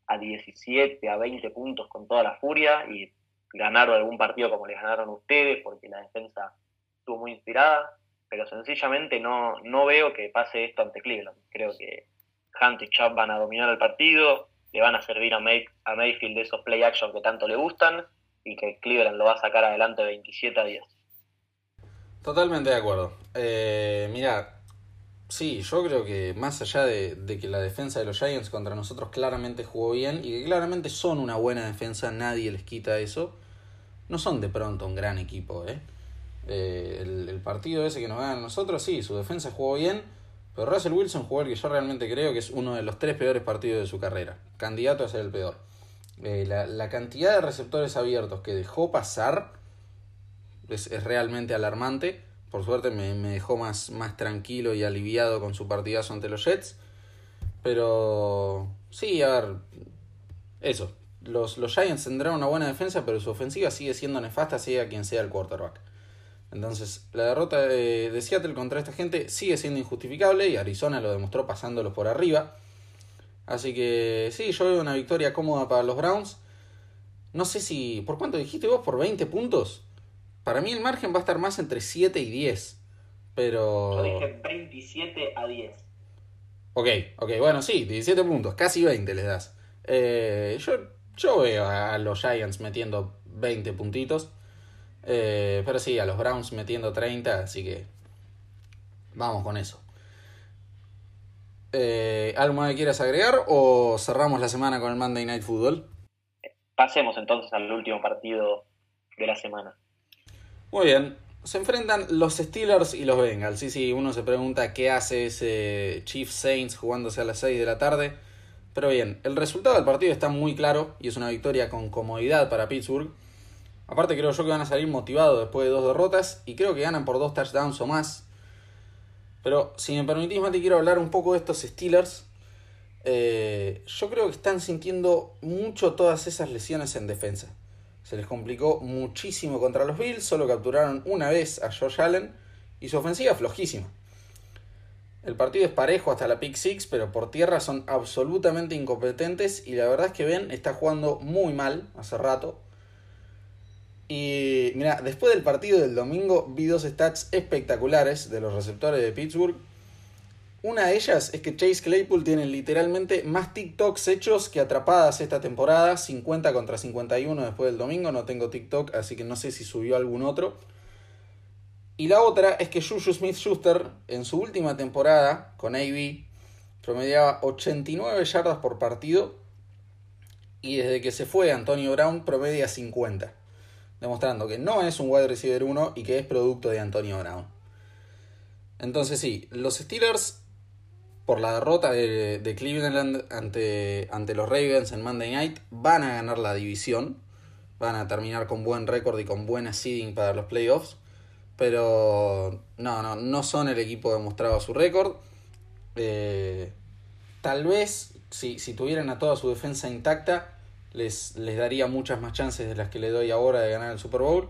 a 17, a 20 puntos con toda la furia y ganar algún partido como les ganaron ustedes, porque la defensa estuvo muy inspirada, pero sencillamente no, no veo que pase esto ante Cleveland. Creo que Hunt y Chubb van a dominar el partido, le van a servir a, May, a Mayfield de esos play action que tanto le gustan y que Cleveland lo va a sacar adelante 27 a 10. Totalmente de acuerdo. Eh, mira, sí, yo creo que más allá de, que la defensa de los Giants contra nosotros claramente jugó bien y que claramente son una buena defensa, nadie les quita eso, no son de pronto un gran equipo. ¿eh? eh el, el, partido ese que nos ganan nosotros, sí, su defensa jugó bien pero Russell Wilson jugó que yo realmente creo que es uno de los tres peores partidos de su carrera. Candidato a ser el peor. Eh, la, cantidad de receptores abiertos que dejó pasar es, realmente alarmante. Por suerte me, dejó más, más tranquilo y aliviado con su partidazo ante los Jets. Pero sí, a ver, eso. Los, los Giants tendrán una buena defensa, pero su ofensiva sigue siendo nefasta, sea quien sea el quarterback. Entonces, la derrota de, Seattle contra esta gente sigue siendo injustificable y Arizona lo demostró pasándolos por arriba. Así que sí, yo veo una victoria cómoda para los Browns. No sé si. ¿Por cuánto dijiste vos? ¿Por 20 puntos? Para mí el margen va a estar más entre 7 y 10. Pero. Yo dije 27 a 10. Ok, ok, bueno, sí, 17 puntos, casi 20 les das. Eh, yo, yo veo a los Giants metiendo 20 puntitos. Eh, pero sí, a los Browns metiendo 30, así que vamos con eso. Eh, ¿Algo más que quieras agregar o cerramos la semana con el Monday Night Football? Pasemos entonces al último partido de la semana. Muy bien, se enfrentan los Steelers y los Bengals. Sí, sí, uno se pregunta qué hace ese Chiefs Saints jugándose a las 6 de la tarde. Pero bien, el resultado del partido está muy claro y es una victoria con comodidad para Pittsburgh. Aparte creo yo que van a salir motivados después de dos derrotas y creo que ganan por dos touchdowns o más. Pero si me permitís, Mati, quiero hablar un poco de estos Steelers. Eh, yo creo que están sintiendo mucho todas esas lesiones en defensa. Se les complicó muchísimo contra los Bills, solo capturaron una vez a Josh Allen y su ofensiva flojísima. El partido es parejo hasta la pick six, pero por tierra son absolutamente incompetentes y la verdad es que Ben está jugando muy mal hace rato. Y mira, después del partido del domingo vi dos stats espectaculares de los receptores de Pittsburgh. Una de ellas es que Chase Claypool tiene literalmente más TikToks hechos que atrapadas esta temporada, 50 contra 51 después del domingo, no tengo TikTok, así que no sé si subió algún otro. Y la otra es que Juju Smith-Schuster en su última temporada con AB promediaba 89 yardas por partido y desde que se fue Antonio Brown promedia 50 demostrando que no es un wide receiver 1 y que es producto de Antonio Brown. Entonces sí, los Steelers, por la derrota de, Cleveland ante, ante los Ravens en Monday Night, van a ganar la división, van a terminar con buen récord y con buena seeding para los playoffs, pero no, no, no son el equipo demostrado a su récord. Eh, tal vez, si, si tuvieran a toda su defensa intacta, les, les daría muchas más chances de las que le doy ahora de ganar el Super Bowl.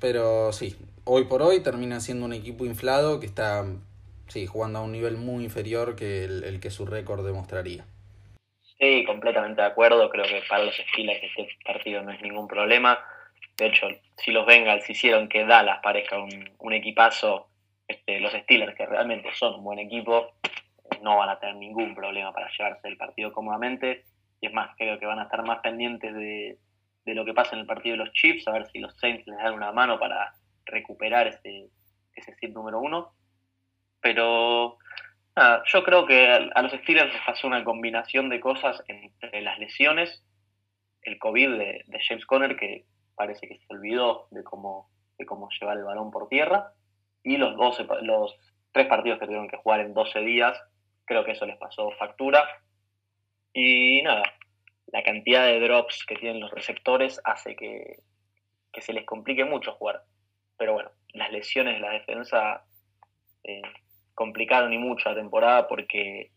Pero sí, hoy por hoy termina siendo un equipo inflado que está sí, jugando a un nivel muy inferior que el, que su récord demostraría. Sí, completamente de acuerdo. Creo que para los Steelers este partido no es ningún problema. De hecho, si los Bengals hicieron que Dallas parezca un, un equipazo, este, los Steelers, que realmente son un buen equipo, no van a tener ningún problema para llevarse el partido cómodamente. Y es más, creo que van a estar más pendientes de, lo que pasa en el partido de los Chiefs, a ver si los Saints les dan una mano para recuperar ese, ese seed número uno. Pero yo creo que a los Steelers les pasó una combinación de cosas entre las lesiones, el COVID de, James Conner, que parece que se olvidó de cómo, de cómo llevar el balón por tierra, y los, 12, los tres partidos que tuvieron que jugar en 12 días, creo que eso les pasó factura y nada, la cantidad de drops que tienen los receptores hace que, se les complique mucho jugar. Pero bueno, las lesiones de la defensa eh, complicaron y mucho la temporada porque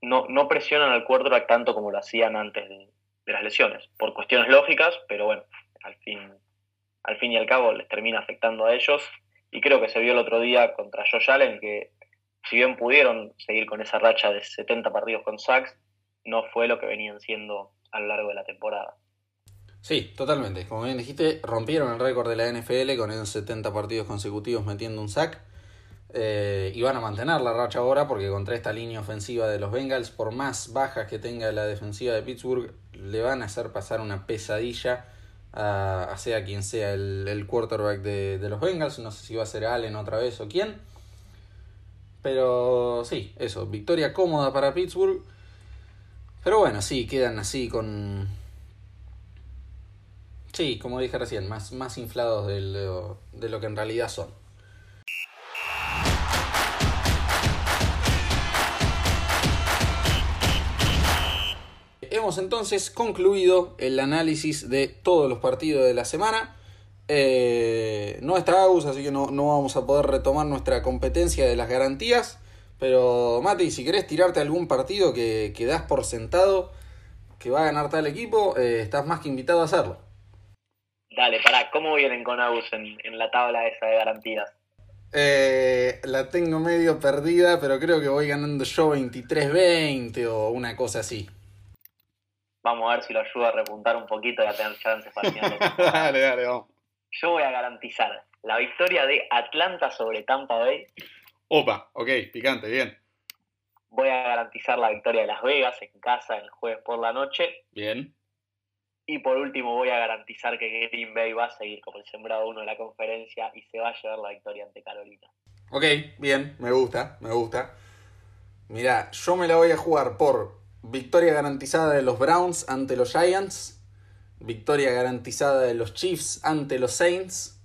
no, no presionan al quarterback tanto como lo hacían antes de, las lesiones, por cuestiones lógicas, pero bueno, al fin, al fin y al cabo les termina afectando a ellos. Y creo que se vio el otro día contra Josh Allen que si bien pudieron seguir con esa racha de 70 partidos con sacks, no fue lo que venían siendo a lo largo de la temporada. Sí, totalmente. Como bien dijiste, rompieron el récord de la NFL con esos 70 partidos consecutivos metiendo un sack. Eh, y van a mantener la racha ahora porque contra esta línea ofensiva de los Bengals, por más bajas que tenga la defensiva de Pittsburgh, le van a hacer pasar una pesadilla a, sea quien sea el, quarterback de, de, los Bengals. No sé si va a ser Allen otra vez o quién. Pero sí, eso, victoria cómoda para Pittsburgh. Pero bueno, sí, quedan así con... Sí, como dije recién, más, más inflados de lo, de lo que en realidad son. Hemos entonces concluido el análisis de todos los partidos de la semana. Eh, no está Agus, así que no, vamos a poder retomar nuestra competencia de las garantías. Pero Mati, si querés tirarte algún partido que, que das por sentado que va a ganar tal equipo, eh, estás más que invitado a hacerlo. Dale, pará, ¿cómo vienen con Agus en, la tabla esa de garantías? Eh, la tengo medio perdida, pero creo que voy ganando yo 23-20 o una cosa así. Vamos a ver si lo ayuda a repuntar un poquito y a tener chances partiendo. dale, dale, vamos. Yo voy a garantizar la victoria de Atlanta sobre Tampa Bay. Opa, ok, picante, bien. Voy a garantizar la victoria de Las Vegas en casa el jueves por la noche. Bien. Y por último voy a garantizar que Green Bay va a seguir como el sembrado uno de la conferencia y se va a llevar la victoria ante Carolina. Ok, bien, me gusta, me gusta. Mira, yo me la voy a jugar por victoria garantizada de los Browns ante los Giants, victoria garantizada de los Chiefs ante los Saints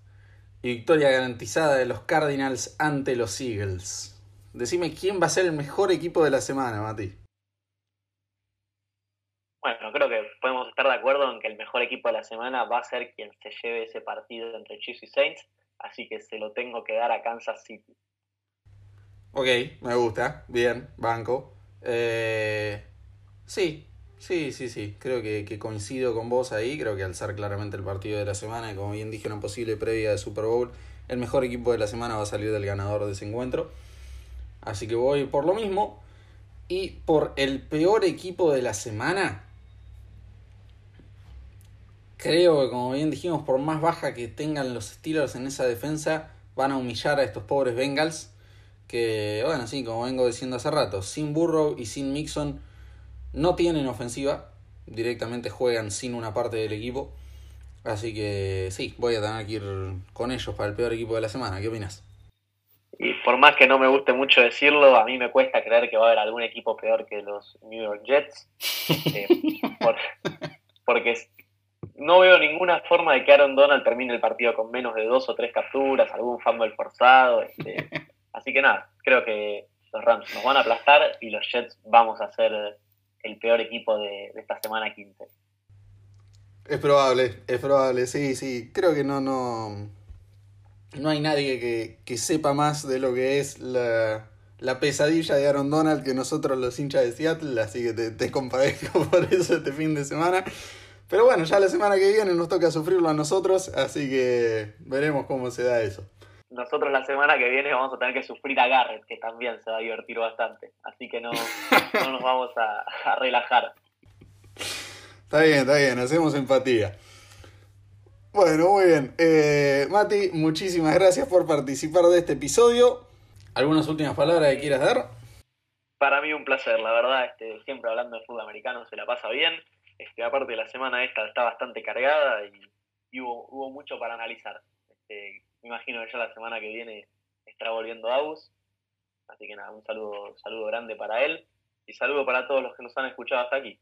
y victoria garantizada de los Cardinals ante los Eagles. Decime quién va a ser el mejor equipo de la semana, Mati. Bueno, creo que podemos estar de acuerdo en que el mejor equipo de la semana va a ser quien se lleve ese partido entre Chiefs y Saints, así que se lo tengo que dar a Kansas City. Ok, me gusta, bien, banco. Eh, sí, sí, sí, sí, creo que, que, coincido con vos ahí, creo que al ser claramente el partido de la semana, y como bien dije, una posible previa de Super Bowl, el mejor equipo de la semana va a salir del ganador de ese encuentro. Así que voy por lo mismo. Y por el peor equipo de la semana, creo que como bien dijimos, por más baja que tengan los Steelers en esa defensa, van a humillar a estos pobres Bengals. Que, bueno, sí, como vengo diciendo hace rato, sin Burrow y sin Mixon no tienen ofensiva. Directamente juegan sin una parte del equipo. Así que sí, voy a tener que ir con ellos para el peor equipo de la semana. ¿Qué opinas? Y por más que no me guste mucho decirlo, a mí me cuesta creer que va a haber algún equipo peor que los New York Jets. Eh, por, porque no veo ninguna forma de que Aaron Donald termine el partido con menos de dos o tres capturas, algún fumble forzado. Este, así que nada, creo que los Rams nos van a aplastar y los Jets vamos a ser el peor equipo de, esta semana 15. Es probable, es probable, sí, sí. Creo que no, no, no hay nadie que, que sepa más de lo que es la, la, pesadilla de Aaron Donald que nosotros los hinchas de Seattle, así que te, te compadezco por eso este fin de semana. Pero bueno, ya la semana que viene nos toca sufrirlo a nosotros, así que veremos cómo se da eso. Nosotros la semana que viene vamos a tener que sufrir a Garrett, que también se va a divertir bastante. Así que no, no nos vamos a, a relajar. Está bien, está bien, hacemos empatía. Bueno, muy bien. Eh, Mati, muchísimas gracias por participar de este episodio. ¿Algunas últimas palabras que quieras dar? Para mí un placer, la verdad, este, siempre hablando de fútbol americano se la pasa bien. Este, aparte la semana esta está bastante cargada y, y hubo, hubo, mucho para analizar. Este, me imagino que ya la semana que viene estará volviendo Aus. Así que nada, un saludo, saludo grande para él y saludo para todos los que nos han escuchado hasta aquí.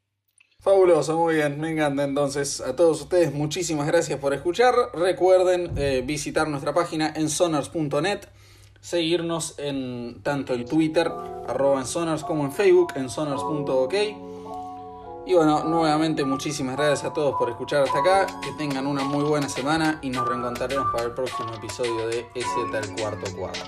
Fabuloso, muy bien, me encanta entonces. A todos ustedes, muchísimas gracias por escuchar. Recuerden eh, visitar nuestra página en sonars.net, seguirnos en tanto en Twitter, arroba en sonars, como en Facebook, en sonars.ok. Y bueno, nuevamente muchísimas gracias a todos por escuchar hasta acá. Que tengan una muy buena semana y nos reencontraremos para el próximo episodio de EZ el cuarto cuadro.